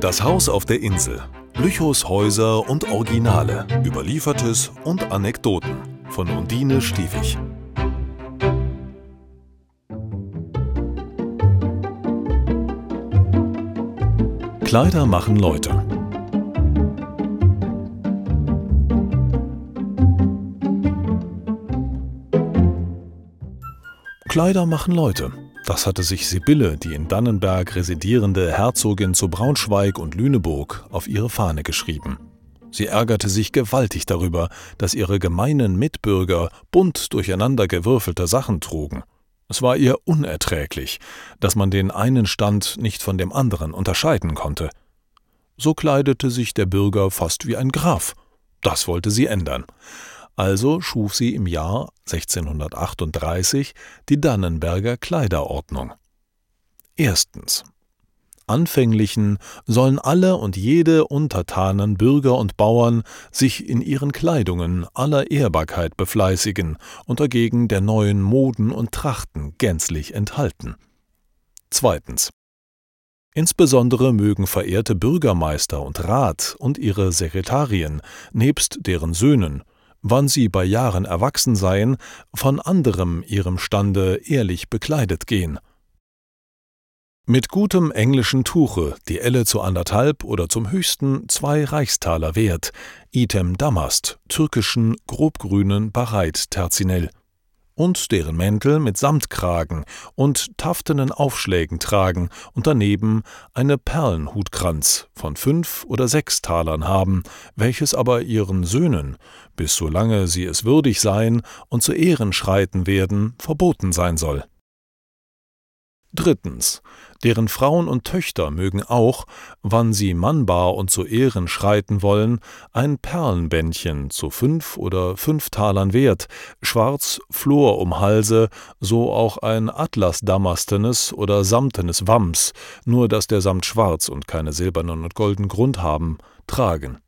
Das Haus auf der Insel. Lüchows Häuser und Originale. Überliefertes und Anekdoten. Von Undine Stiefig. Kleider machen Leute. Kleider machen Leute. Das hatte sich Sibylle, die in Dannenberg residierende Herzogin zu Braunschweig und Lüneburg, auf ihre Fahne geschrieben. Sie ärgerte sich gewaltig darüber, dass ihre gemeinen Mitbürger bunt durcheinander gewürfelte Sachen trugen. Es war ihr unerträglich, dass man den einen Stand nicht von dem anderen unterscheiden konnte. So kleidete sich der Bürger fast wie ein Graf. Das wollte sie ändern. Also schuf sie im Jahr 1638 die Dannenberger Kleiderordnung. Erstens. Anfänglichen sollen alle und jede Untertanen, Bürger und Bauern sich in ihren Kleidungen aller Ehrbarkeit befleißigen und dagegen der neuen Moden und Trachten gänzlich enthalten. Zweitens. Insbesondere mögen verehrte Bürgermeister und Rat und ihre Sekretarien nebst deren Söhnen wann sie bei Jahren erwachsen seien, von anderem ihrem Stande ehrlich bekleidet gehen. Mit gutem englischen Tuche, die Elle zu anderthalb oder zum höchsten zwei Reichstaler wert, item Damast, türkischen, grobgrünen Bareit terzinell und deren Mäntel mit Samtkragen und taftenen Aufschlägen tragen und daneben eine Perlenhutkranz von fünf oder sechs Talern haben, welches aber ihren Söhnen, bis solange sie es würdig seien und zu Ehren schreiten werden, verboten sein soll. Drittens, deren Frauen und Töchter mögen auch, wann sie mannbar und zu Ehren schreiten wollen, ein Perlenbändchen zu fünf oder fünf Talern wert, schwarz Flor um Halse, so auch ein atlasdamastenes oder samtenes Wams, nur dass der Samt schwarz und keine silbernen und golden Grund haben, tragen.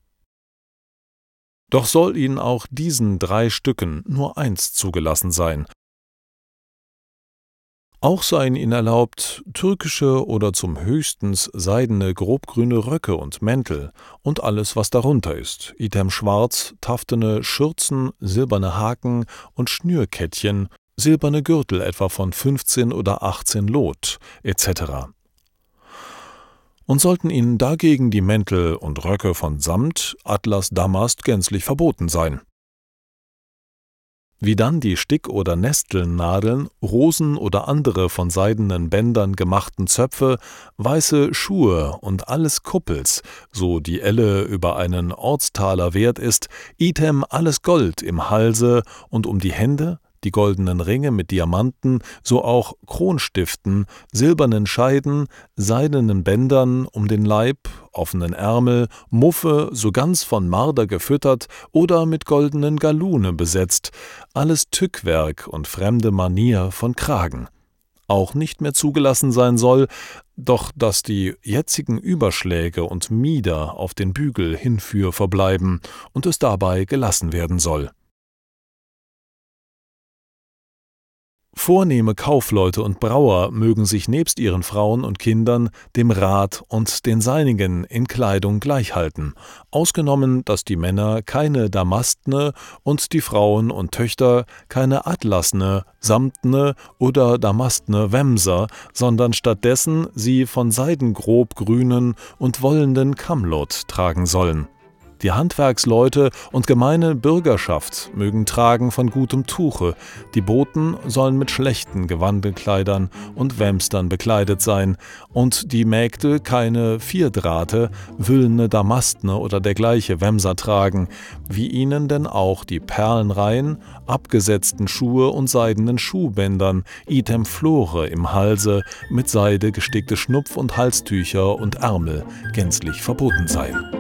Doch soll ihnen auch diesen drei Stücken nur eins zugelassen sein, auch seien ihnen erlaubt türkische oder zum höchstens seidene grobgrüne Röcke und Mäntel und alles, was darunter ist, item schwarz, taftene Schürzen, silberne Haken und Schnürkettchen, silberne Gürtel etwa von 15 oder 18 Lot, etc. Und sollten ihnen dagegen die Mäntel und Röcke von Samt, Atlas, Damast gänzlich verboten sein wie dann die Stick- oder Nestelnadeln, Rosen oder andere von seidenen Bändern gemachten Zöpfe, weiße Schuhe und alles Kuppels, so die Elle über einen Ortstaler wert ist, item alles Gold im Halse und um die Hände, die goldenen Ringe mit Diamanten, so auch Kronstiften, silbernen Scheiden, seidenen Bändern um den Leib, offenen Ärmel, Muffe, so ganz von Marder gefüttert oder mit goldenen Galune besetzt, alles Tückwerk und fremde Manier von Kragen auch nicht mehr zugelassen sein soll, doch dass die jetzigen Überschläge und Mieder auf den Bügel hinführ verbleiben und es dabei gelassen werden soll. Vornehme Kaufleute und Brauer mögen sich nebst ihren Frauen und Kindern dem Rat und den seinigen in Kleidung gleichhalten, ausgenommen, dass die Männer keine damastne und die Frauen und Töchter keine atlasne, samtne oder damastne Wemser, sondern stattdessen sie von seidengrob grünen und wollenden Kamlot tragen sollen. Die Handwerksleute und gemeine Bürgerschaft mögen tragen von gutem Tuche, die Boten sollen mit schlechten Gewandekleidern und Wämstern bekleidet sein, und die Mägde keine Vierdrahte, wüllene Damastne oder dergleiche Wämser tragen, wie ihnen denn auch die Perlenreihen, abgesetzten Schuhe und seidenen Schuhbändern, item Flore im Halse, mit Seide gestickte Schnupf- und Halstücher und Ärmel gänzlich verboten seien.